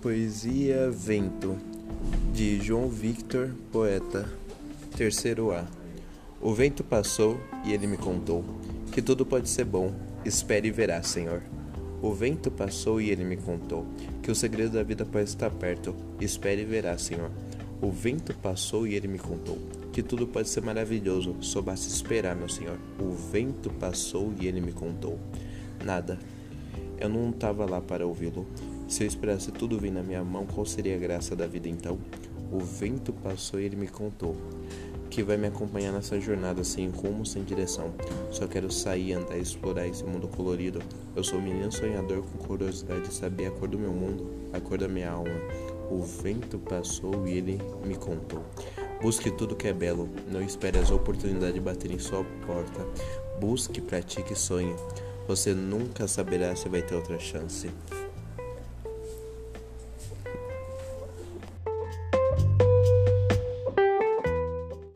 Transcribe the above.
Poesia Vento, de João Victor, poeta. Terceiro A. O vento passou e ele me contou que tudo pode ser bom. Espere e verá, Senhor. O vento passou e ele me contou que o segredo da vida pode estar perto. Espere e verá, Senhor. O vento passou e ele me contou que tudo pode ser maravilhoso, só basta esperar, meu Senhor. O vento passou e ele me contou. Nada. Eu não estava lá para ouvi-lo. Se eu esperasse tudo vir na minha mão, qual seria a graça da vida então? O vento passou e ele me contou que vai me acompanhar nessa jornada sem rumo, sem direção. Só quero sair, andar e explorar esse mundo colorido. Eu sou um menino sonhador com curiosidade de saber a cor do meu mundo, a cor da minha alma. O vento passou e ele me contou. Busque tudo que é belo, não espere as oportunidades baterem em sua porta. Busque, pratique e sonhe. Você nunca saberá se vai ter outra chance.